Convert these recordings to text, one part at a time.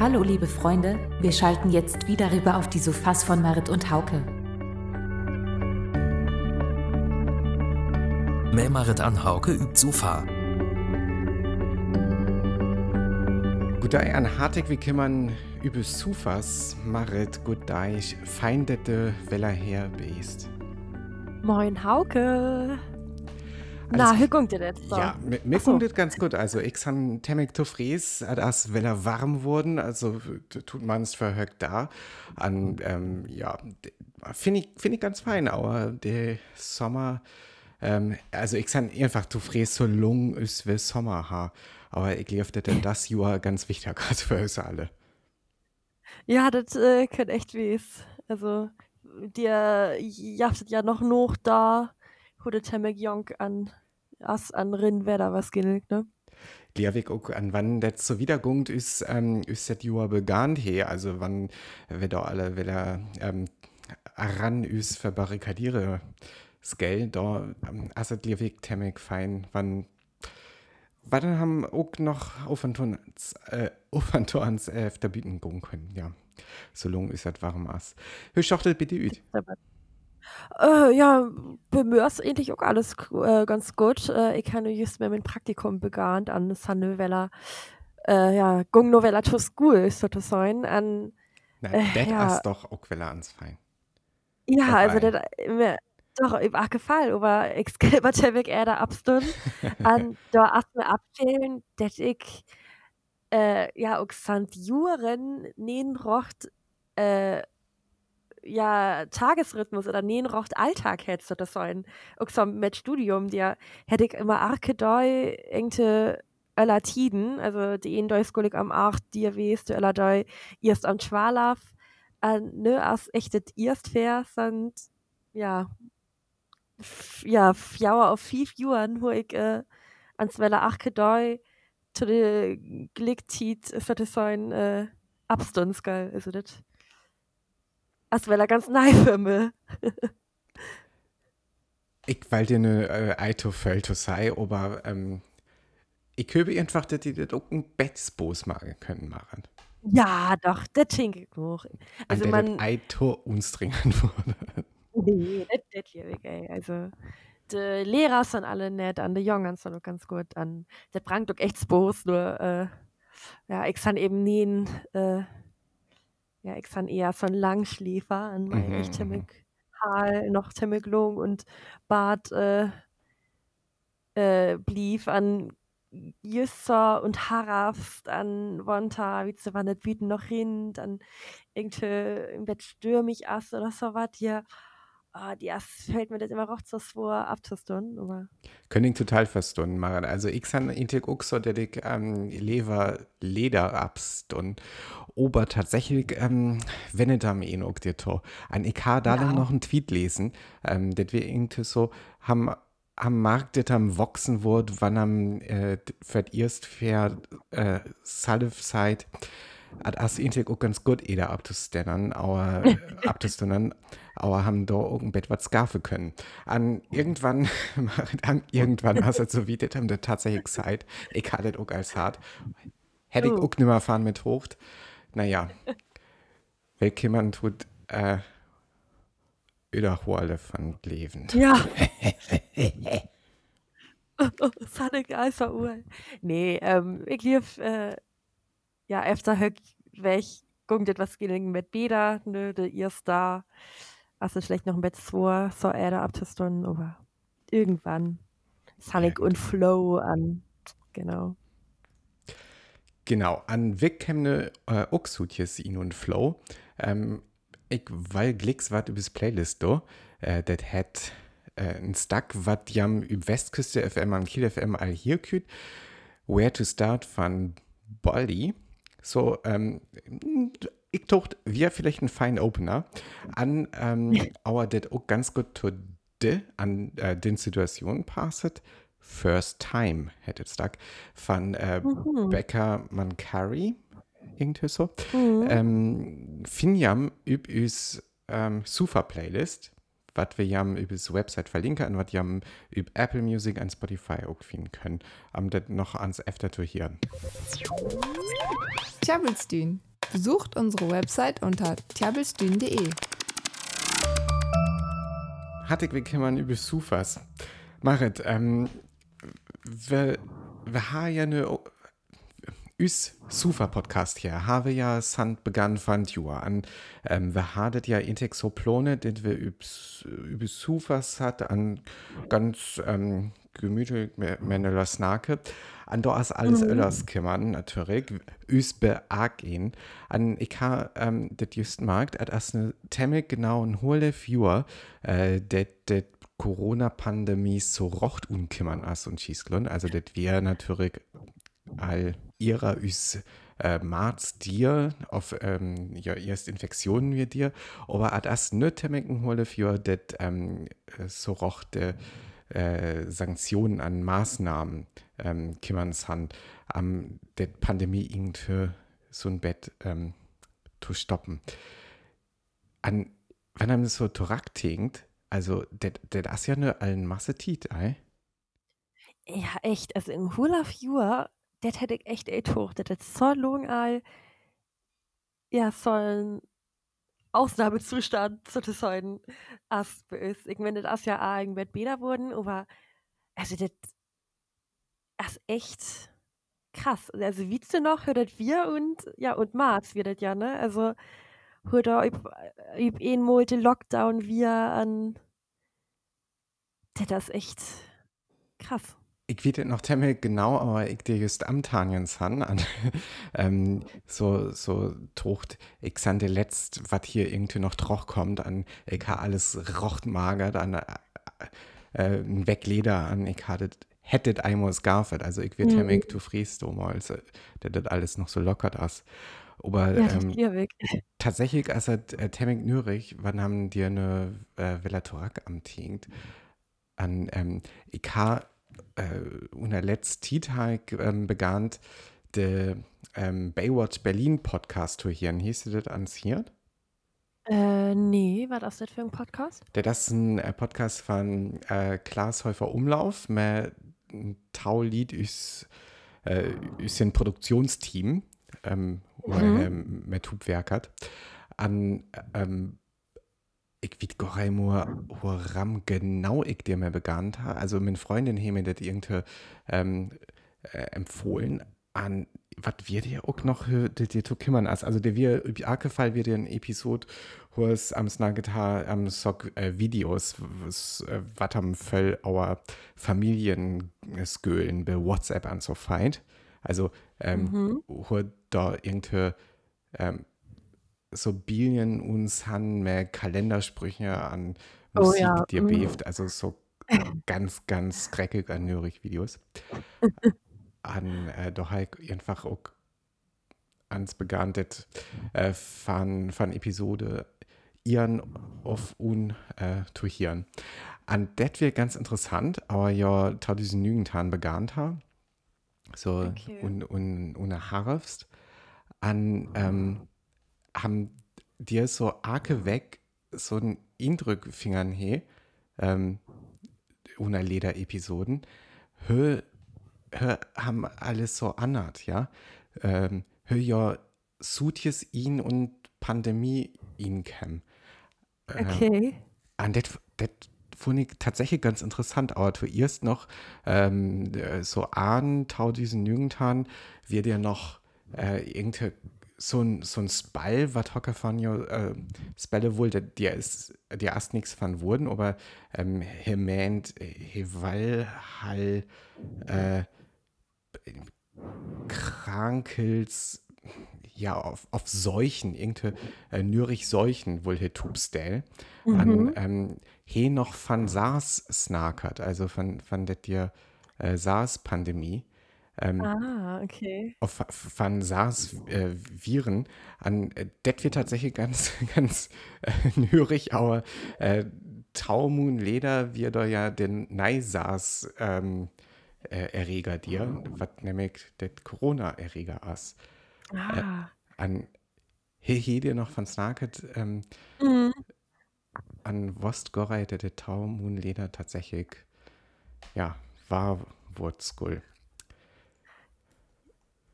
Hallo liebe Freunde, wir schalten jetzt wieder rüber auf die Sofas von Marit und Hauke. Mehr Marit an Hauke übt Sofa. Gudei an hartig wie kimmern übe Sufas, Marit, Gudeich, feindete, weller her beest. Moin Hauke. Na, wie kommt dir das? So. Ja, mir, mir Ach so. kommt das ganz gut. Also, ich han Temmek to Fries, als wenn er warm wurden, also tut man es verhögt da. An, ähm, ja, finde ich, find ich ganz fein, aber der Sommer, ähm, also ich han einfach to Fries so lang ist wie Sommer ha. Aber ich glaube, dass das Jahr ganz wichtig ist für uns alle. Ja, das äh, könnte echt wehs. Also, dir jaftet ja noch noch da, wo der Temmek Jonk an as an Rinn da was gilt, ne? Liavik auch an wann das so wiedergungt ist, ähm, ist das Jahr begann her, also wann wir da alle wieder ähm, ran ist verbarrikadiere Skell, da ähm, also Liavik Temmek fein, wann wann haben auch noch Aufantons äh, Aufantons äh, verbieten gehen können, ja. So lang ist das warm as. Hörst du doch das bitte üt? Äh, ja, bei mir ist eigentlich auch alles äh, ganz gut. Äh, ich habe just mit meinem Praktikum begann an Sanneweller, äh, ja, Gung Novella to School, sozusagen. An, Na, Äh, das ja. ist doch auch wieder ans fein. ja, also Dabei. das mir doch ich auch gefallen, aber ich selber Temmek eher da abstund. an da erst mir abfehlen, dass ich, äh, ja, auch sant Juren nähen rocht, äh, ja, Tagesrhythmus oder nähen rocht Alltag hättest oder so ein, so mit Studium, der hätte ich immer arke doi engte öller Tiden, also die in doi am acht, die weißt du öller doi erst am Schwalaf, an, ne, as echtet erst fair sind, ja, ja, fjauer auf fünf Juren, wo ich, äh, ans Welle arke doi zu de ist das so ein, äh, Abstunds, gell, also das, as Welle ganz nei für mich. Ich weil dir eine äh, Eito Felto sei, aber ähm, ich höre einfach, dass die das auch ein Bettsbos machen können machen. Ja, doch, das schenke ich noch. Also An der man, Eito uns dringend wurde. nee, das, ich, ey. Also, die Lehrer sind alle nett, an die Jungen sind auch ganz gut, an, bringt doch echt Spaß, nur, äh, ja, ich kann eben nie, ein, äh, ja, ich kann eher so ein Langschläfer, an mein Mhm, mhm. ziemlich Haal, noch ziemlich lang und Bart, äh, äh, blieb an Jüsser und Harafst an Wonta, wie zu wann das Bieten noch hin, dann irgendwie im Bett stürmig ass oder so was, ja, die ass fällt mir das immer auch so vor abzustun, aber Können ich total verstehen machen. Also ich han intig auch so, dass ich ähm, Lever Leder abstund. Aber tatsächlich, ähm, wenn ich am eh noch dir to. An ich ha da Ja. dann noch einen Tweet lesen, ähm, dass wir irgendwie so haben am Markt das am Wachsen wurde, wann am äh, erst für äh, Salif Zeit hat as intig auch ganz gut eder abzuständern, aber abzuständern, aber haben da auch ein Bett was skafen können. An irgendwann, an irgendwann hast du so wie das haben das tatsächlich gesagt, ich hatte das auch als hart. Hätte ich Oh. auch nimmer fahren mit Hocht. Naja, Weltkimmern tut äh, Öderhohle von Leben. ja. das hat also Uhr. Nee, ähm, ich lief, äh, ja, öfter höck weg, guckt etwas gelingen mit Beda, nö, de erst da, also schlecht noch ein Bett vor, so er da abzustun, aber irgendwann, Sonic Ja, und Flow an, genau. Genau, an Wickhemne äh, Oxhutjes in und Flow. Ähm, ich weil Glicks wat übers Playlist do, äh, das hat äh, ein Stack, wat jam üb Westküste FM an Kiel FM all hier küt. Where to Start von Bolly. So, ähm, ich tocht wir vielleicht einen feinen Opener an, ähm, aber das auch ganz gut zu de, an äh, den Situationen passet. First Time hätte es da von äh, Mhm. Becca Mancari, irgendwie so. Mhm. Ähm, Finjam üb üs ähm, Sufa Playlist, was wir jam übers Website verlinken und was jam üb Apple Music und Spotify auch finden können, um das noch ans Efter zu hören. Tjabelstün, Besucht unsere Website unter tjabelstühn.de. Hattig wir kümmern über Sufas. Marit, ähm, wir, wir haben ja eine Üs Sufa Podcast hier, habe ja Sand begann von Jua an. Ähm, wir hatten ja Intex so Plone, den wir über Sufas hat, an ganz ähm, gemütlich meine Snake. An da ist alles mhm. öllers kümmern, natürlich. Üs beagin. An ich ha ähm, das just markt, at as ne temmig genau ein hohle Viewer, äh, det, det Corona-Pandemie so rocht unkümmern as und schießglon. Also das wir natürlich all ihrer üs äh, Marz dir auf ähm, ja erst Infektionen wie dir, aber at as ne temmig hohle für det ähm, so rochte äh, Sanktionen an Maßnahmen ähm, kümmern san, am der Pandemie irgendwie so ein Bett ähm, zu stoppen. An, wenn einem das so direkt tinkt, also das ja nur allen Masse tit, ey. Ja, echt. Also in Hula Viewer, das hätte ich echt echt hoch. Das ist so lang all, ja, so ein Ausnahmezustand bei uns. Ich meine, das ist ja auch irgendwann besser wurden, aber also das ist echt krass. Also wie du noch, hört wir und ja und Mars wird das ja, ne? Also hört da über einen Monat Lockdown wir an das ist echt krass. Ich weiß noch ziemlich genau, aber ich dir just am Tanjens han, an, ähm, so, so tocht, ich sande letzt, was hier irgendwie noch drauf kommt, an, ich ha alles rocht magert, an, äh, äh, Wegleder an, ich hatte, hättet einmal garfet, also ich wird mhm. du friest, du mal, also, der das alles noch so lockert as. Aber ja, ähm, tatsächlich, als er äh, Temming Nürich, wann haben dir eine äh, Velatorak am Tinkt, an, ähm, ich ha äh, unter letzt Titag ähm, begann der ähm, Baywatch Berlin Podcast zu hören. Hieß das ans hier? Äh, nee, was ist das für ein Podcast? Der, das ist ein äh, Podcast von äh, Klaas Häufer Umlauf, mit Taulied ist, äh, ist ein Produktionsteam, ähm, mhm. mit Hubwerkert. An ähm, ich weiß gar nicht mehr, woran genau ich dir mehr begann habe. Also, meine Freundin hat mir das irgendwie ähm, äh, empfohlen. An was wir dir auch noch dir zu kümmern als also der wir über Fall wir dir ein Episode wo es am Snagetar am Sock äh, Videos was äh, am Fell our Familienskölen bei WhatsApp an so feit also ähm, mhm. wo da irgendwie ähm, so Bilien uns han mehr Kalendersprüche an Musik, oh, ja. die mhm. beeft, also so ganz, ganz dreckig an Videos. an äh, doch halt einfach auch ans begannet äh, von, von Episode ihren auf un äh, zu hören. An det wird ganz interessant, aber ja, tau diesen Nügentan begann haben. So okay. un, un, un Harfst. An ähm, haben dir so arke weg so ein Indrückfingern he, ähm, ohne Leder-Episoden, hör, hör, haben alles so anhat, ja. Ähm, hör ja Sutjes ihn und Pandemie ihn käm. Ähm, okay. Und das, das fand ich tatsächlich ganz interessant, aber zuerst noch ähm, so an Tau diesen Jüngtan wird ja noch äh, irgendwie so ein, so ein Spall, was Hocker von jo, äh, Spalle wohl, der, ist, der erst nichts von wurden, aber ähm, er meint, weil halt äh, Krankels, ja, auf, auf Seuchen, irgendwie äh, Nürich Seuchen wohl hier Tubstel, mhm. an ähm, he noch von SARS snakert, also von, von der dir äh, SARS-Pandemie. Ähm, ah, okay. Auf, von SARS-Viren. Äh, an äh, das wird tatsächlich ganz, ganz äh, nürig, aber äh, Taumun Leder wird da ja den Nei-SARS ähm, äh, Erreger dir, was nämlich der Corona-Erreger ist. Ah. Äh, an hier dir noch von Snaket ähm, mhm. an Wostgorei, der der Taumun Leder tatsächlich ja, war Wurzgull.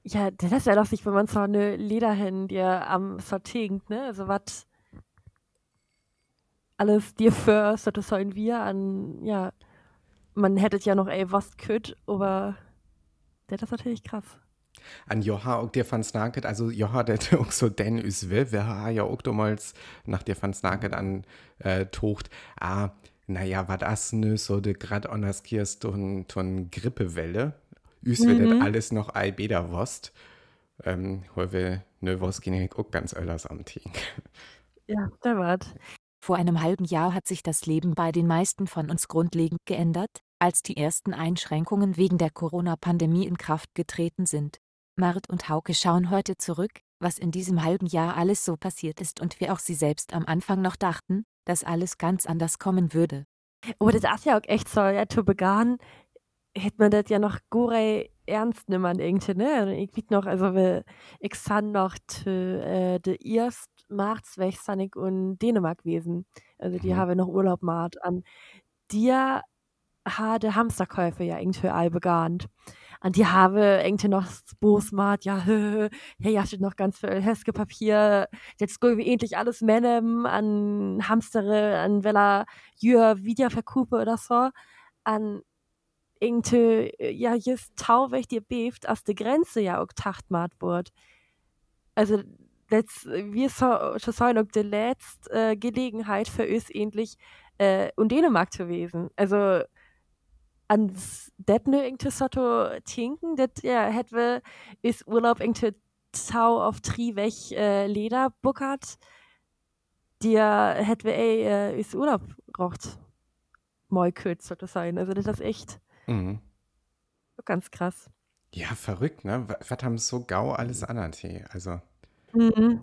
Ja, das ist ja lustig, wenn man so eine Lederhin dir am Sortingt, ne? Also was alles dir für so das sollen wir an, ja, man hätte ja noch ey was könnt, aber das ist natürlich krass. An Joha auch dir van Snaket, also Joha, der auch so den is will, haben ja auch damals nach dir van Snaket an äh, tocht, ah, naja, was das nö, so de grad anders kirst und ton Grippewelle, üs mhm. wird alles noch ei beda wost, ähm, wir nö was gehen auch ganz öllers am. Ja, da wart. Vor einem halben Jahr hat sich das Leben bei den meisten von uns grundlegend geändert, als die ersten Einschränkungen wegen der Corona-Pandemie in Kraft getreten sind. Mart und Hauke schauen heute zurück, was in diesem halben Jahr alles so passiert ist und wie auch sie selbst am Anfang noch dachten, dass alles ganz anders kommen würde. Oh, das ist ja auch echt so, ja, zu begann, hätte man das ja noch gore ernst nehmen irgendwie, ne? Ich weiß noch, also ich san noch äh, de erst März weg ich und Dänemark gewesen. Also die mhm. haben noch Urlaub gemacht. An dir hatte Hamsterkäufe ja irgendwie all begannt an die habe irgendwie noch Bosmat, ja, hey, ja, steht noch ganz viel Heske Papier, jetzt go wir endlich alles Männem an Hamstere, an Wella Jür Videoverkupe oder so, an irgendwie, ja, just tau, welch dir beeft, aus der Grenze ja auch tachtmat wird. Also, letzt, wir so, schon auch die letzte äh, Gelegenheit für uns endlich äh, und Dänemark zu gewesen. Also, ans det nu irgendwie så tinken, det ja, het we is Urlaub irgendwie tau auf tri weg äh, Leder buckert, dir het we ey äh, is Urlaub braucht moi kurz sollte sein. Also das ist echt mhm. ganz krass. Ja, verrückt, ne? Was haben so gau alles an Tee? Also. Mhm.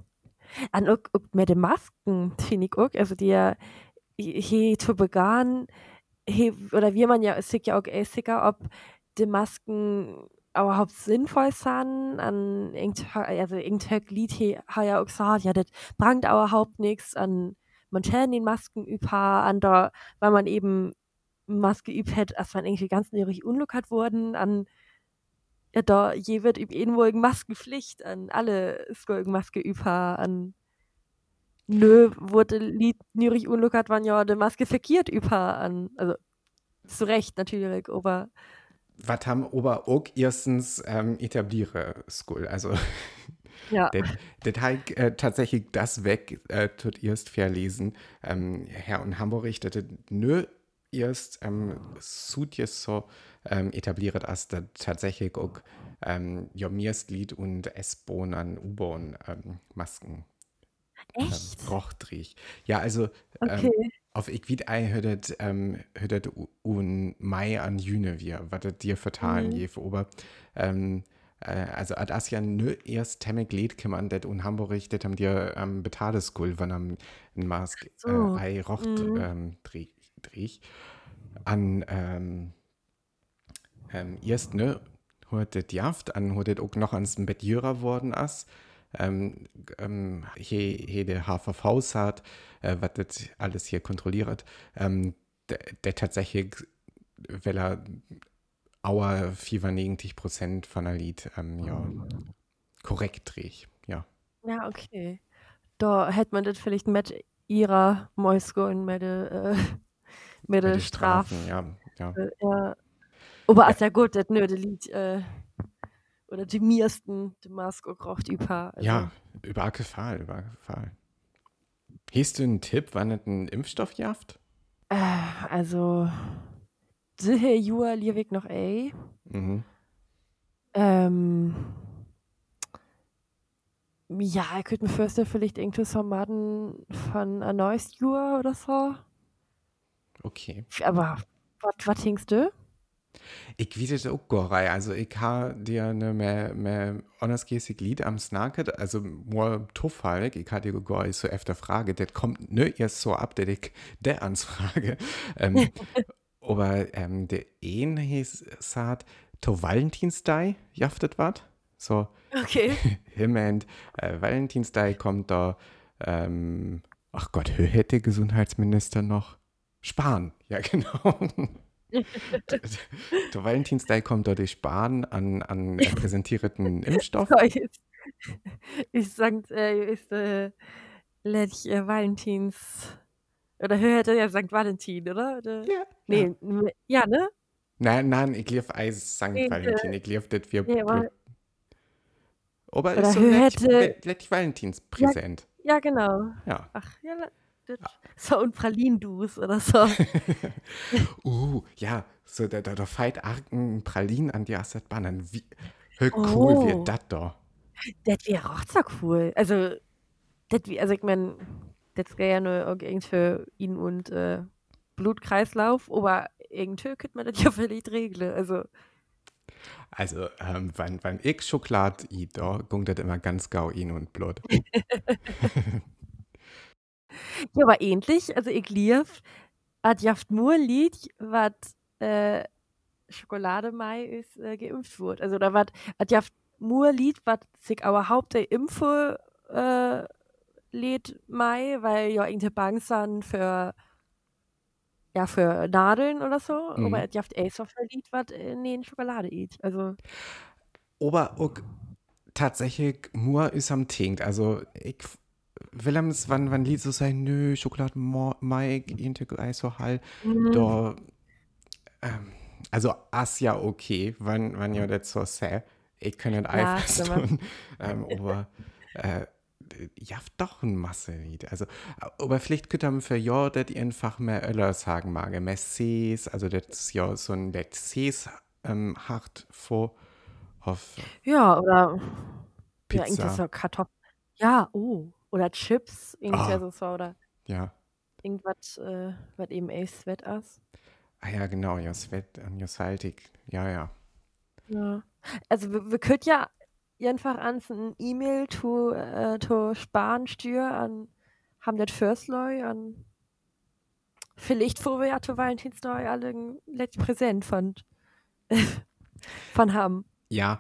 An auch, auch mit den Masken, finde ich auch. Also die hier zu begann, he, oder wie man ja sich ja auch sicher, ob die Masken überhaupt sinnvoll sind. An also irgendein Lied hat ja auch gesagt, ja, das bringt überhaupt nichts an man den Masken über, an da, weil man eben Maske übt hat, als man irgendwie ganz näherig unlockert wurden, an ja, da je wird üb irgendwo Maskenpflicht an alle Maske über, an Nö, wurde Lied Nürich unluckert waren ja de Maske verkehrt über an also zu Recht natürlich aber was haben ober auch erstens ähm, etabliere School also ja. das äh, tatsächlich das weg äh, tut erst verlesen. Ähm, Herr und Hamburg richtete nö erst ähm, sud so ähm, etabliert als da tatsächlich auch ähm, ja Lied und S-Bahn an U-Bahn ähm, Masken Echt? Ähm, Rochtrich. Ja, also ähm, Okay. ähm, auf Equid ei hörtet ähm, hörtet un Mai an Jüne wir, was dir vertalen Mhm. je für Ober. Ähm, äh, also ad as ja nö erst temmek Lied kümmern, det un Hamburg, det haben dir ähm, betadeskul, wann am Mask äh, So. ei rocht Mhm. ähm, drich, drich. An ähm, ähm, erst ne, hörtet Jaft, an hörtet auch noch ans Bett Jürer worden as ähm, ähm, hier, hier der HVV hat, äh, was das alles hier kontrolliert, ähm, der, der tatsächlich, weil er auer 94 Prozent von der Lied, ähm, ja, korrekt dreht, ja. Ja, okay. Da hätte man das vielleicht mit ihrer Moisko und der, äh, mit der Strafe. ja, ja. Äh, ja. Aber ist ja gut, das nö, das Lied, äh, oder die meisten die Maske auch über. Also. Ja, übergefallen, übergefallen. Hast du einen Tipp, wann es einen Impfstoff jaft? Äh, also, sicher Jua Liewig noch ey. Mhm. Ähm, ja, ich könnte mir vorstellen, vielleicht irgendwie so Maden von ein neues Jahr oder so. Okay. Aber was denkst du? Ich weiß es auch gar nicht. Also, ich habe dir eine mehr, mehr honestmäßig Lied am Snacket, also nur zufällig, ich habe dir gar nicht so öfter Frage, das kommt nicht erst so ab, dass ich der Anfrage. ähm, aber ähm, der ein hieß, sagt, to Valentinstag, jaftet wat? So, Okay. him and äh, Valentinstag kommt da, ähm, ach Gott, hätte Gesundheitsminister noch? Spahn, ja genau. der Valentinstag kommt die Sparen an, an äh, präsentierten Impfstoff. So, ich, ich sagt, äh, ist äh, äh, Valentins oder hörte ja St. Valentin, oder? oder? Ja. Nee, n- ja, ne? Nein, nein, ich lief Eis St. Nee, Valentin. Ich lief das wir. Nee, aber, Aber ist so letztlich Valentins präsent. ja, genau. Ja. Ach, ja, so und Pralindus oder so. Uh, ja, so der, der, der feit argen Pralinen an die Asset Bannen. Wie wie cool Oh. wird das da? das wäre auch so cool. Also, das, wie- also ich meine, das wäre ja nur irgendwie für ihn und äh, Blutkreislauf, aber irgendwie könnte man das ja vielleicht regeln. Also, Also, ähm, wenn, wenn ich Schokolade eat, da gungt das immer ganz gau in und Blut. Ja, aber ähnlich, also ich lief, hat jaft nur ein Lied, was äh, Schokolade Mai ist äh, geimpft wurde. Also da hat jaft nur ein Lied, was sich aber haupt der Impfe äh, lädt Mai, weil ja irgendeine Bank sind für ja, für Nadeln oder so, Mhm. aber es jaft auf ein Lied, was in den Schokolade eat. Also, Aber auch tatsächlich nur ist am Tinkt. Also, ich will am wann, wann Lied so sein, nö, Schokolade Mike, Integral so hall. mhm. Da, ähm, also, as ja okay, wann, wann ja das so sei. Ich kann nicht Ja, einfach stimmt. tun. ähm, aber, äh, ja, doch ein Masse-Lied. Also, aber vielleicht könnte man für ja das einfach mehr Öller sagen mag. Mehr Cs, also das ist ja so ein das Cs ähm, hart vor auf Ja, oder ja, irgendwie Pizza. so Kartoffeln. Ja, oh. Oder Chips, irgendwie Ah. so, so oder Ja. irgendwas, äh, was eben Ace Sweat ist. Ah ja, genau, ja, Svet, ähm, ja, saltig. Ja, ja. Ja. Also wir, wir könnten ja einfach an ein E-Mail zu äh, sparen stür an haben das Firstloy an vielleicht vor wir ja zu Valentinstag alle ein letztes Präsent von von haben. Ja,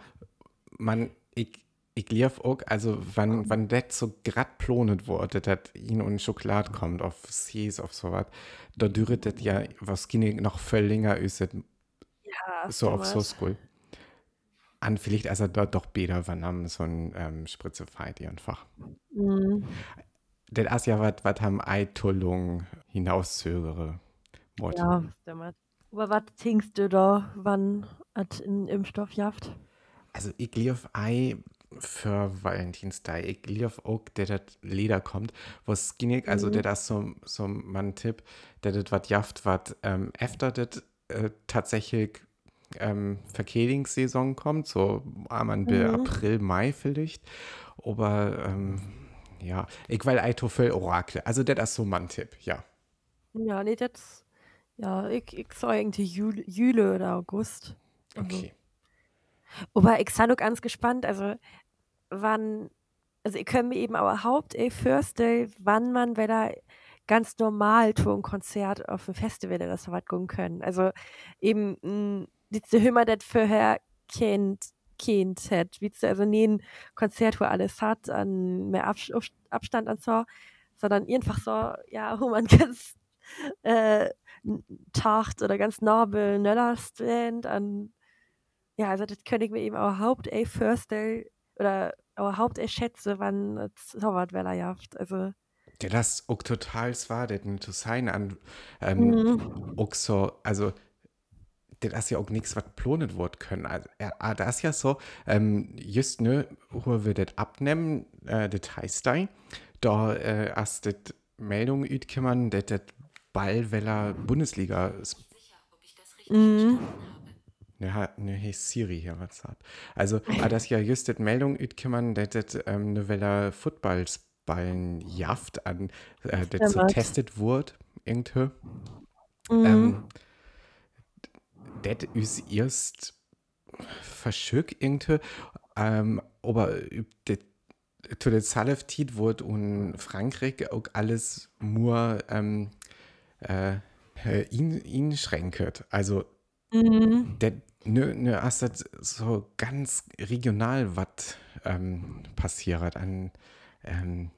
man, ich, ich lief auch, also, wenn, wenn das so grad plonet wurde, dass ihn und Schokolade kommt auf Cs, auf sowas, da dürret das ja, was ging noch viel länger ist, Ja, so auf so. School. An vielleicht, also da doch besser, wenn am so ein ähm, Spritze feit einfach. Mhm. Das ist ja was, was haben Eitullung hinauszögere. Ja, stimmt. Aber was denkst du da, wann hat ein Impfstoff jaft? Also ich lief ei für Valentinstag. Ich lief auch, der das Leder kommt, was ging also Mhm. der das so, so mein Tipp, der das was jaft, was ähm, efter das äh, tatsächlich ähm, Verkehrungssaison kommt, so am bis Mhm. April, Mai vielleicht. Aber ähm, ja, ich will ei viel Orakel. Also der ist so mein Tipp, ja. Ja, nee, das, ja, ich, ich sag irgendwie Jule, Jule oder August. Also, Okay. Aber ich bin noch ganz gespannt, also wann, also ich kann mir eben aber haupt vorstellen, wann man wieder ganz normal zu einem Konzert auf dem Festival was gehen können. Also eben, mh, diese Hümmer, das vorher kennt, kennt hat, wie du, also nie ein Konzert, wo alles hat, an mehr Abs- Abstand und so, sondern einfach so, ja, wo man ganz äh, tacht oder ganz nobel Nöller stand an ja, also das könnte ich mir eben auch haupt vorstellen oder auch haupt schätze, wann es so was Weller jaft. Also, Der das auch total war, der nicht zu sein an ähm, mhm. auch so, also das ist ja auch nichts, was plonet wird können. Also, ja, ah, das ist ja so, ähm, just ne, wo wir das abnehmen, äh, das heißt da, da äh, hast das Meldung ütkümmern, dass das Ballweller Bundesliga ist. Mhm. Ne, ha- ne, hey Siri hier, was sagt. Also, ah, das ja just das Meldung ütkümmern, dass das ähm, eine Weller Footballsballen jaft an, äh, das so testet wird, irgendwie. Mhm. Ähm, das ist erst verschück irgendwie, ähm, aber det- zu der Salaftit wurde in Frankreich auch alles nur ähm, äh, äh, ihn, ihn schränket. Also Mhm. der ne, ne hast das so ganz regional was ähm, passiert an ähm,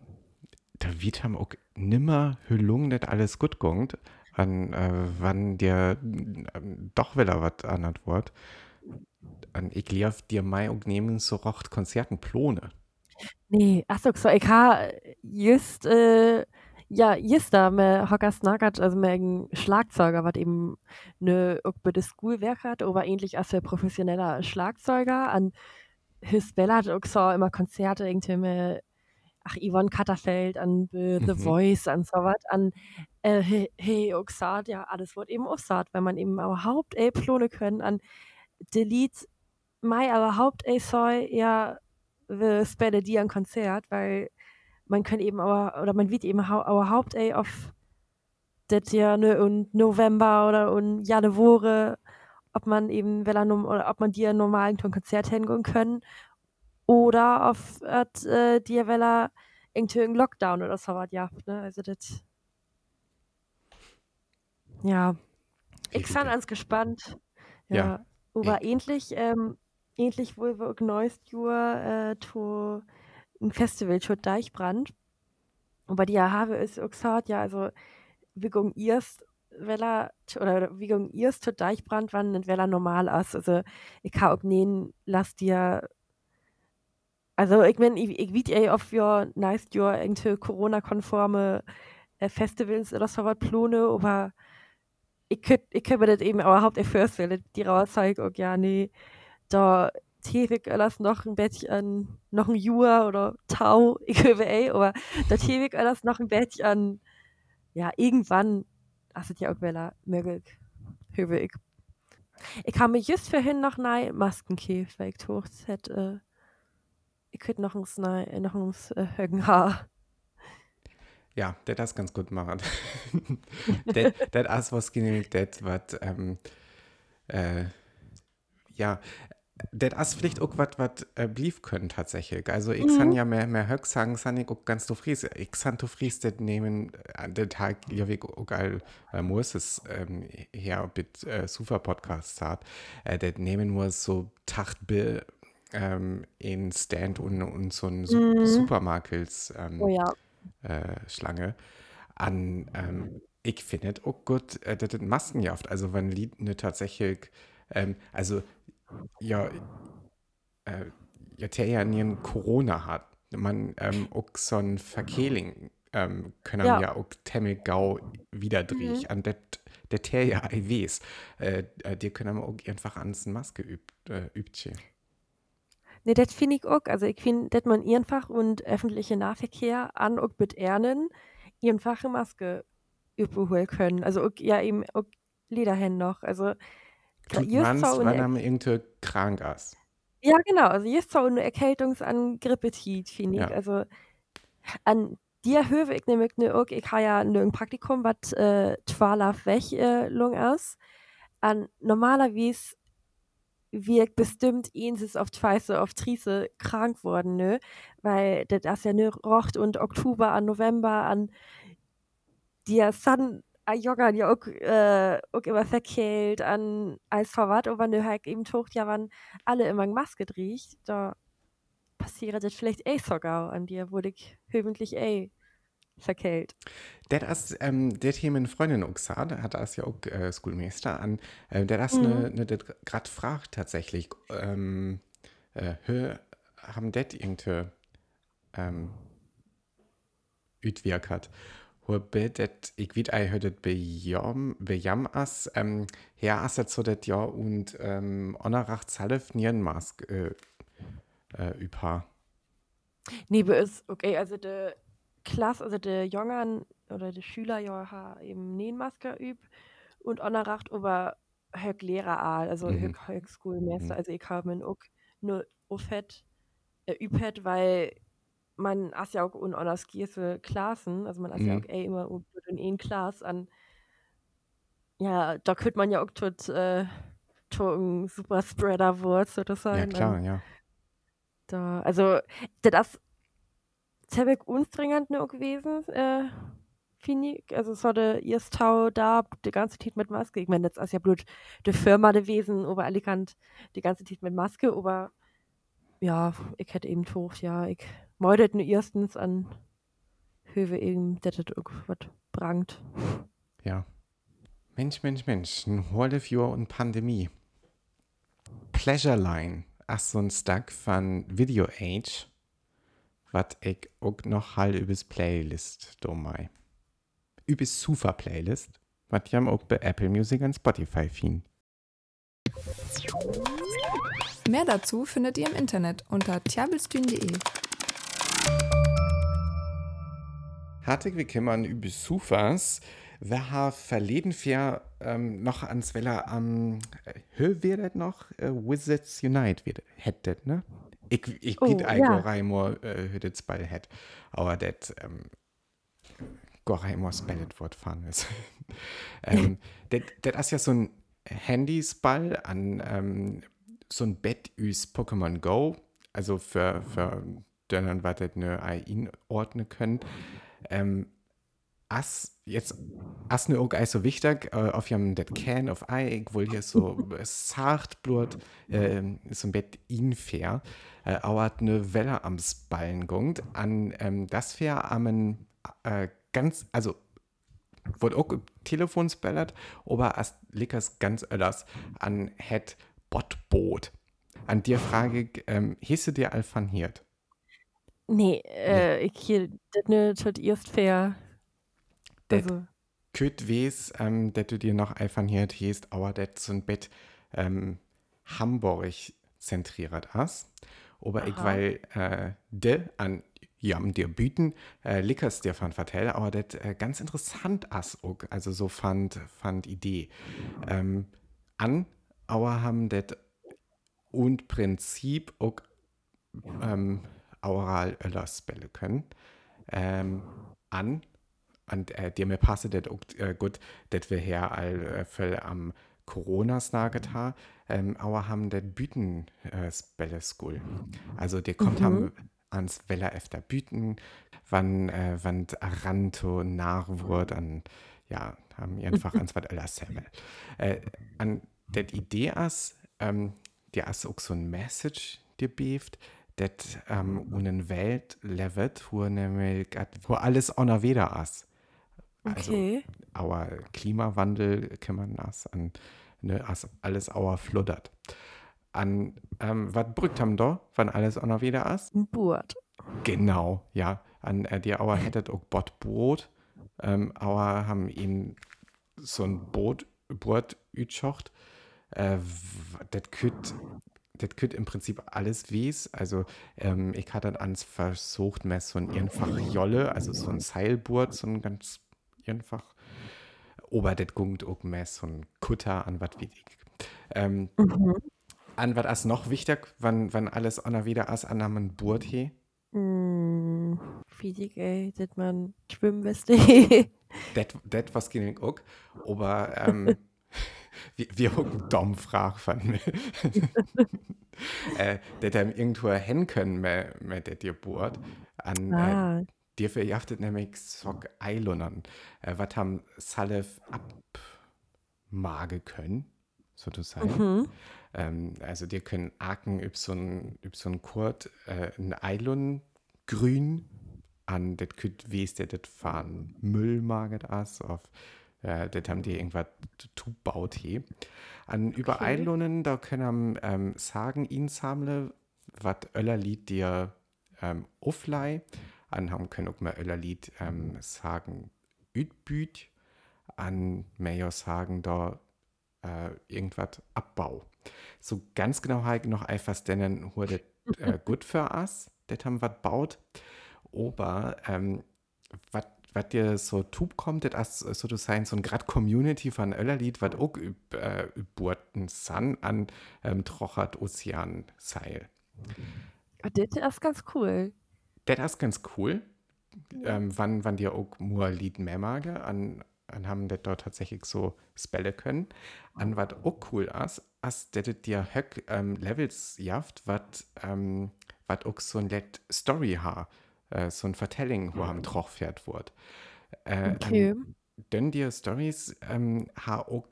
da wird haben auch nimmer Hüllung das alles gut gongt an äh, wann dir äh, doch wieder was an Wort. An ich lief dir mai und nehmen so rocht Konzerten plone. Nee, achso, so ich ha just, äh, ja, da med Hockers Snagat, also med en Schlagzeuger, was eben ne bei der Schoolwerk hat, aber ähnlich als professioneller Schlagzeuger. An Hüsbella hat auch so immer Konzerte irgendwie mit, ach, Yvonne Katterfeld, an The Mhm. Voice, an so was, an äh, hey, hey, sagt, ja, alles wird eben sagt, wenn man eben überhaupt ey plone können, an Delete, Mai überhaupt ey soll, ja, wir spielen die ein Konzert, weil man kann eben aber, oder man wird eben hau- überhaupt ey auf das Jahr ne, und November oder und Januar, ob man eben, wenn er oder ob man die einen normalen Konzert hingehen können oder auf at, äh, die, weil er irgendwie einen Lockdown oder so was, ja, ne, also das, ja, ich bin ganz gespannt. Ja. Ja. Aber ähnlich, ähm, ähnlich wohl wir auch neues Jahr äh, to ein Festival to Deichbrand. Aber die habe ist auch gesagt, ja, also wir gehen erst, weil er, oder wir gehen erst to Deichbrand, wann und weil er normal ist. Also ich kann auch nehmen, lass dir also ich mein, ich, ich weet ey, ob wir nice Jahr irgendwie Corona-konforme äh, Festivals oder so was plane, aber ich könnte ich könnt mir das eben überhaupt nicht vorstellen. Die Rauszeit, auch ja, nee, da tätig alles noch ein bisschen, noch ein Jahr oder Tau, ich aber tätig alles noch ein bisschen, ja, irgendwann, du ja auch wieder möglich, höre ich. Ich habe mir just vorhin noch neue Masken gekauft, weil ich gedacht hätte, äh, ich könnte noch ein Snai, noch ein äh, Högen Haar. Ja, das hast ganz gut gemacht. das das was genügt, das was, ähm, äh, ja, das ist vielleicht auch was, was äh, blieb können tatsächlich. Also ich Mhm. kann ja mehr, mehr Höck sagen, san ich auch ganz zufrieden. Ich kann zufrieden das nehmen, an den Tag, ja, wie auch geil, äh, muss es ähm, her mit äh, Super Podcasts hat, äh, das nehmen muss so Tacht Bill ähm, in Stand und, und so ein Mhm. Supermarkets ähm, Oh ja. äh, Schlange an ähm, ich finde auch gut äh, das Masken jaft also wenn Lied ne tatsächlich ähm, also ja äh, ja der ja nie Corona hat man ähm, auch so ein Verkehling ähm, können Ja. ja auch Temmel Gau wieder Mhm. an det der der ja ei weiß äh, die können auch einfach ans Maske übt äh, Nee, das finde ich auch. Also ich finde, dass man einfach und öffentliche Nahverkehr an und mit Ernen einfach eine Maske überholen können. Also auch, ja eben auch Lederhände noch. Also tut man's eine, man irgendwie krank ist ja genau, also just so eine Erkältungs- an Grippetit, finde ich. Ja. Also an dir höre ich nämlich ne auch, ich habe ja ein Praktikum, was äh, twaalf weg äh, lang ist. An normalerweise wirkt bestimmt eins auf Schweiße auf Triese krank worden, ne? Weil das ja ne rocht und Oktober an November an die Sun a Joggern ja auch, äh, auch immer verkehlt an als Verwart, aber ne halt eben tocht ja wann alle immer Maske riecht, da passiert das vielleicht eh sogar an dir, wurde ich hoffentlich eh verkehlt. Der ist, ähm, der meine Freundin auch gesagt, hat das ja auch äh, Schoolmeister an, äh, der das Mhm. ne, ne, das grad fragt tatsächlich, ähm, äh, hö, haben det irgendwie, ähm, utwirkt hat. Bedet, ich weet ei hödet bejam, bejam as, ähm, her as so det ja und, ähm, onerach zalef Nierenmask, äh, äh, übha. Nee, bei uns, okay, also der Klasse, also der Jungen oder der Schüler ja ha eben Nähenmaske üb und anerracht aber höck Lehrer all, also Mhm. höck höck Schoolmeister, Mhm. also ich habe mir auch nur aufhet, äh, übhet, weil man as ja auch un anders giese Klassen, also man as ja Mhm. auch eh immer in ein Klass an, ja, da könnte man ja auch tot, äh, to ein Superspreader Wort Ja, sozusagen. klar, an, ja. da, also das ziemlich unstrengend noch gewesen, äh, finde ich. Also es hatte erst Tau da die ganze Zeit mit Maske. Ich meine, das ist ja blöd die Firma gewesen, aber Alicant die ganze Zeit mit Maske, aber ja, ich hätte eben gedacht, ja, ich meudet nur erstens an Höhe eben, dass das irgendwas brangt. Ja. Mensch, Mensch, Mensch, ein Whole Viewer und Pandemie. Pleasure Line, ach so ein Stack von Video Age, was ich auch noch halt übers Playlist do mai. Übers Sufa Playlist, was jam auch bei Apple Music und Spotify finden. Mehr dazu findet ihr im Internet unter tiabelstühn.de. Hartig wie kümmern über Sufas. Wir haben verleden Jahr ähm, noch ans Weller am äh, Hö wird das noch äh, Wizards Unite wird hättet, ne? Ich ich Oh, geht ja. Goraimor äh, hütets Ball het, aber das ähm, Goraimor spellet Wort fahren ist. ähm, das ist ja so ein Handysball an ähm, so ein Bett üs Pokémon Go, also für für was das ne einordnen können. Ähm, as jetzt as ne auch so wichtig äh, auf jam det can of ei wohl hier so sacht blut äh, so ein Bett infair äh, auert ne Welle am Ballen gungt an ähm, das fair ammen äh, ganz also wurde auch Telefon spellert aber as lickers ganz öllers an het Botboot an dir frage ich ähm, hieß du dir Alfan hiert Nee, äh, ich hier, das das erst fair. Det Also, Küt wes, ähm, dass du dir noch einfach hier hiest, aber das so ein Bett ähm, Hamburg zentriert hast. Aber ich Aha. weil äh, de an jam dir bieten, äh, lickers dir von vertell, aber das äh, ganz interessant as auch, also so fand, fand Idee. Ähm, an, aber haben das und Prinzip auch ähm, oral Öller spellen können. Ähm, an, und äh, dir mir passe das auch äh, gut, dass wir hier all äh, voll am Coronas nagetan, ähm, aber haben das Büten äh, Spelle School. Also der kommt Mhm. haben ans Weller öfter Büten, wann äh, wann Aranto nach wurde, an ja, haben einfach ans was Öller selber. Äh, an der Idee ist, ähm, der ist auch so ein Message, die beeft, das ähm, unen Welt levet, wo nämlich, wo alles on wieder ist. Also, okay. aber Klimawandel kümmern nas an, ne, as alles auer fluddert. An, ähm, was brückt haben da, wann alles on ist? Ein Burt. Genau, ja. An äh, die Auer hättet auch Botboot. Ähm, Auer haben ihn so ein Boot, Boot ütschocht. Äh, das kütt, das kütt im Prinzip alles wies. Also, ähm, ich hatte ans versucht, mehr so ein einfach Jolle, also so ein Seilboot, so ein ganz einfach. Aber das gungt auch mehr so ein Kutter an was wie ich. Ähm, Mhm. an was as noch wichtig, wann, wann alles on wieder as an einem Boot he? Mm, ey, dass man schwimmen det was ging auch, aber ähm, wir, wir haben dumm von mir. äh, dass er irgendwo hin können mit, mit der Geburt. An, äh, ah, dir verjaftet nämlich so Eilundern, äh, was haben Salif abmage können, sozusagen. mhm. Ähm, also die können Aken so ein Kurt, äh, ein Eilon grün an das küt wes der das fahren Müll maget as auf äh, das haben die irgendwas tu baut he. An Okay. Eilonen da können ähm, sagen ihn samle wat Öller Lied dir ähm, offlei an haben können auch mal Öller Lied ähm, sagen ütbüt an mehr sagen da äh, irgendwas Abbau. So ganz genau halt noch einfach denn wurde äh, gut für us, das haben was baut. Aber ähm, was was dir so tub kommt, das ist so du sein so ein grad Community von Öllerlied, was auch üb, äh, san an ähm, Trochert Ozean Seil. Ah, Das ist ganz cool. Das ist ganz cool. Ähm, wann, wann dir auch nur Lied mehr mag, an, an haben das dort tatsächlich so spelle können. An was auch cool ist, ist, dass das dir höck ähm, Levels jaft, was ähm, wat auch so ein Let Story ha, äh, so ein Vertelling, wo am Troch fährt wird. Äh, Okay. an- Denn dir Stories ähm, ha auch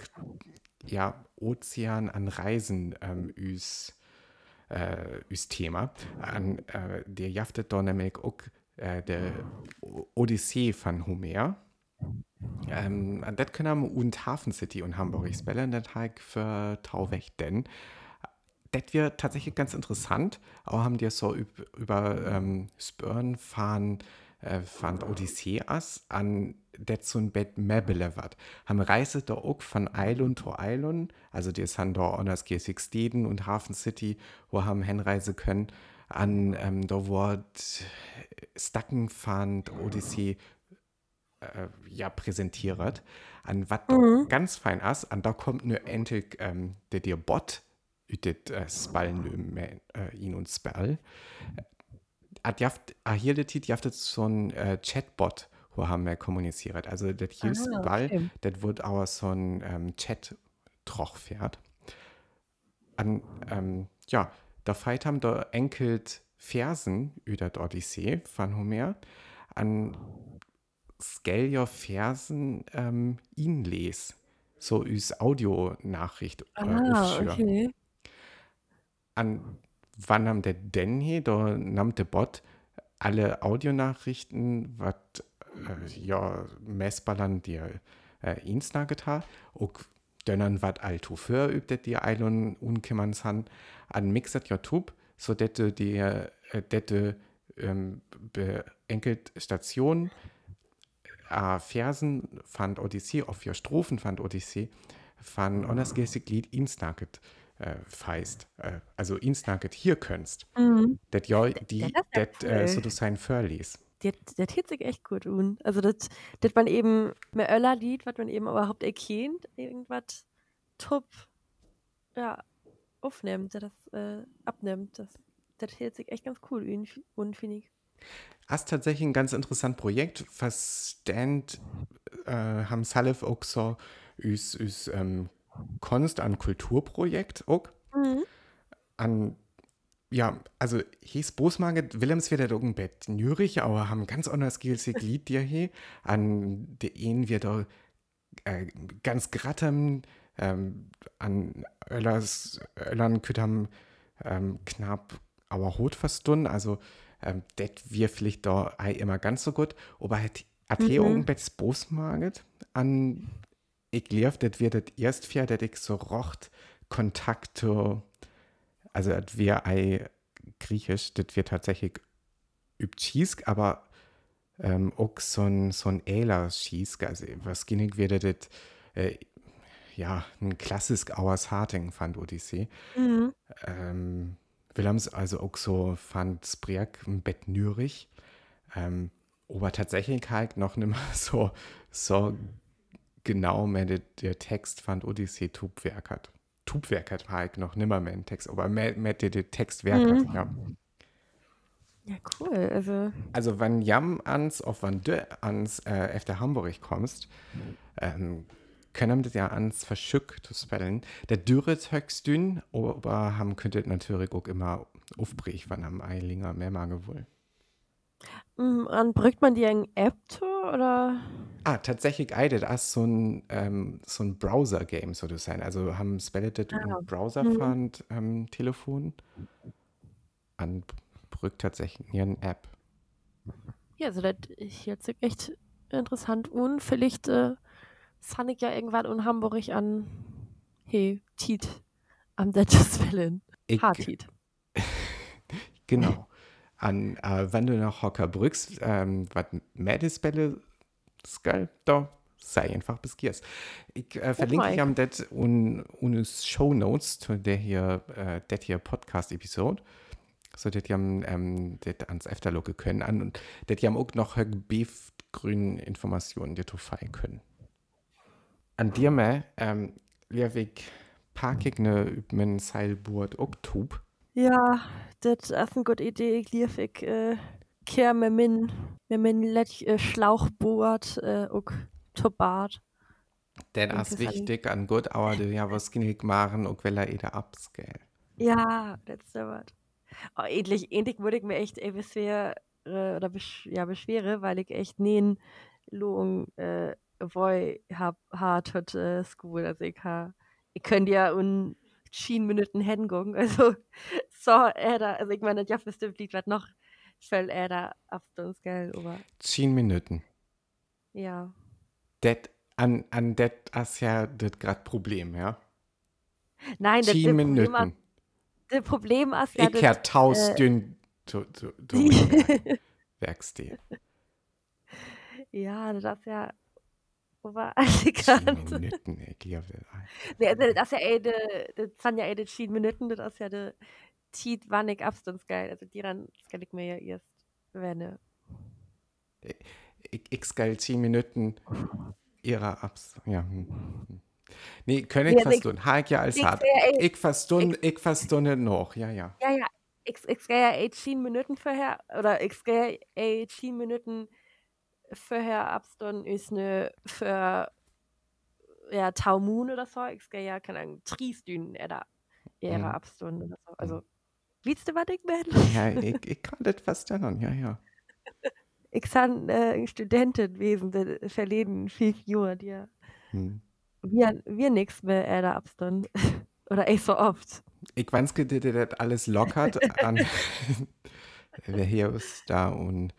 ja, Ozean an Reisen ähm, üs äh, üs Thema. An äh, der jaftet da nämlich auch äh, der Odyssee von Homer. Ähm, das können wir und Hafen City und Hamburg spellen, das halt für Tauweg, denn das wird tatsächlich ganz interessant. Auch haben die so über, über ähm, Spörn fahren, äh, fand Odyssee as an det so ein Bett Mebele wat. Haben Reise da auch von Island zu Island, also die sind da an das Steden und Hafen City, wo haben Hinreise können, an ähm, da wird Stacken fand Odyssee äh, ja präsentiert, an was Mhm. ganz fein ist, an da kommt nur endlich ähm, der dir Bot, ütet äh, Spallen äh, ihn und Spell. At jaft, ah, hier der Tit jaftet so ein äh, Chatbot, wo haben wir kommuniziert. Also das hier Ah, Spell, okay. das wird auch so ein ähm, Chat troch fährt. An, ähm, ja, da feit haben da enkelt Versen über die Odyssee von Homer. An Skellier Versen ähm, ihn les. So üs Audionachricht äh, Ah, okay. An wann nahm der hier? Da nahm der Bot alle Audionachrichten, was äh, ja messballern dir äh, Insta getan. Und dann wat alto für übt die Eilon unkümmern san an Mixet YouTube, so dette die äh, dette ähm, beenkelt Station äh, Versen fand Odyssee, auf vier Strophen fand Odyssee, fand Honors Gestik Lied Insnacket äh, feist. Äh, also Insnacket hier könntest. Mhm. Das ja, die, das ist ja das äh, cool. so du sein Förlies. Der, der tät sich echt gut un. Also das, das man eben mehr Öller Lied, was man eben überhaupt erkennt, irgendwas top, ja, aufnimmt, das äh, abnimmt. Das, das sich echt ganz cool un, un finde ich. Hast tatsächlich ein ganz interessantes Projekt. Verstand äh, haben Salif auch so üs, üs ähm, Kunst an Kulturprojekt auch. Mhm. An ja, also hieß Bosmarket Willems wird irgend Bett Nürich, aber haben ganz anders gilsig Lied dir hier. An der ihn wir da äh, ganz grattem, ähm, an Öllers, Öllern kütterm ähm, knapp aber hot verstunden. Also ähm, det wir vielleicht da ei immer ganz so gut. Aber hat hat hier Mhm. irgend Bett Bosmarket an ich lief, das wird das erst vier, das ich so rocht Kontakte also das wäre ei griechisch, das wird tatsächlich übt Schiesk, aber ähm, auch so ein, so ein Äler Schiesk, also was ginnig wäre das, äh, ja, ein klassisch Auers Harting fand Odyssee. Mhm. Ähm, Willems also auch so fand Spreak im Bett Nürich. Ähm, aber tatsächlich halt noch nicht mal so, so genau mehr der, der Text fand Odyssee Tubwerk hat. Tubwerk hat halt noch nimmer mehr ein Text, aber mehr, mehr der, der Textwerk Mhm. hat, ja. Ja, cool. Also, Also wenn Jam ans, auf wann du ans äh, efter Hamburg kommst, ähm, können wir ja ans verschickt zu spellen. Der Dürret höchst dünn, aber haben könntet natürlich auch immer aufbrich, wann am Eilinger mehr wohl. An brückt man die eine App zu oder? Ah, tatsächlich eidet as so ein, ähm, so ein Browser-Game sozusagen. Also haben spellet Ah, im Browser mhm. fand ähm, Telefon an brückt tatsächlich eine App. Ja, also das hört sich echt interessant und vielleicht äh, ich ja irgendwann in Hamburg an hey, Tiet am Dutches Wellen. Hartit. Genau. An, äh, wenn du nach Hocker brückst, ähm, was Mädelsbälle skal, da sei einfach bis Giers. Ich äh, verlinke Mike. dich am det un, unes Show Notes zu der hier, äh, det hier Podcast-Episode. So, det jam, ähm, det ans Efterlocke können an und det jam auch noch grünen Informationen, die du feiern können. An dir mehr, ähm, Lehrweg, parkig ne üb men Seilboard Oktub. Ja, das ist eine gute Idee. Ich lief ich äh, kehr mit min mit min Let äh, Schlauchboard äh, auch Tobat. Denn as Interessant. wichtig an gut, aber du ja was genug machen und will er eder upscale. Ja, das ist Wort. Oh, endlich, endlich würde ich mir echt ey, beschwer, äh, oder besch ja, beschwere, weil ich echt nähen Lohn äh, woi hab hart hat äh, School. Also ich ha, ich könnte ja un 10 Minuten hingehen. Also so, äh, da, also ich meine, ja, bestimmt liegt was noch voll äh, da abstunds, gell, aber 10 Minuten. ja. det, an, an det ist ja das gerade Problem, ja? Nein, das, Problem, ist, Minuten. das Problem ist ja, Ich das, hab tausend äh, Werkste. ja, das ist ja Zehn overalt Minuten, ich glaube. Nee, also das ist ja de, das sind ja die 10 Minuten, das ist ja de Tiet wann ich abstunds geil. Also die dann skal ich mir ja erst wenn Ich, ich skal zehn Minuten ihrer Abs. Ja. hm, hm. Nee, können ich also ich- verstehen. Ha ich ja als ich hart. sag ja, ey, Ich ich verstunde noch, ja, ja. Ja, ja, ich, ich ja eh 10 Minuten vorher, oder ich ja eh 10 Minuten vorher abstunden ist ne für ja, Taumun oder so. Ich skal ja, keine Ahnung, Triestünen oder ihre Mhm. abstunden oder so. Also, weißt du, was ich meine? Ja, ich, ich kann das verstehen, ja, ja. Ich san äh, Studentin gewesen, die verleden fünf Jahre, die Hm. wir, wir nix mehr äh, da abstunden. Oder eh so oft. Ich dir, dass das alles lockert an. Wer hier ist da und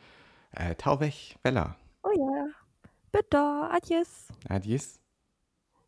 äh, tau weg, Bella. Oh ja. Bitte, adios. Adios.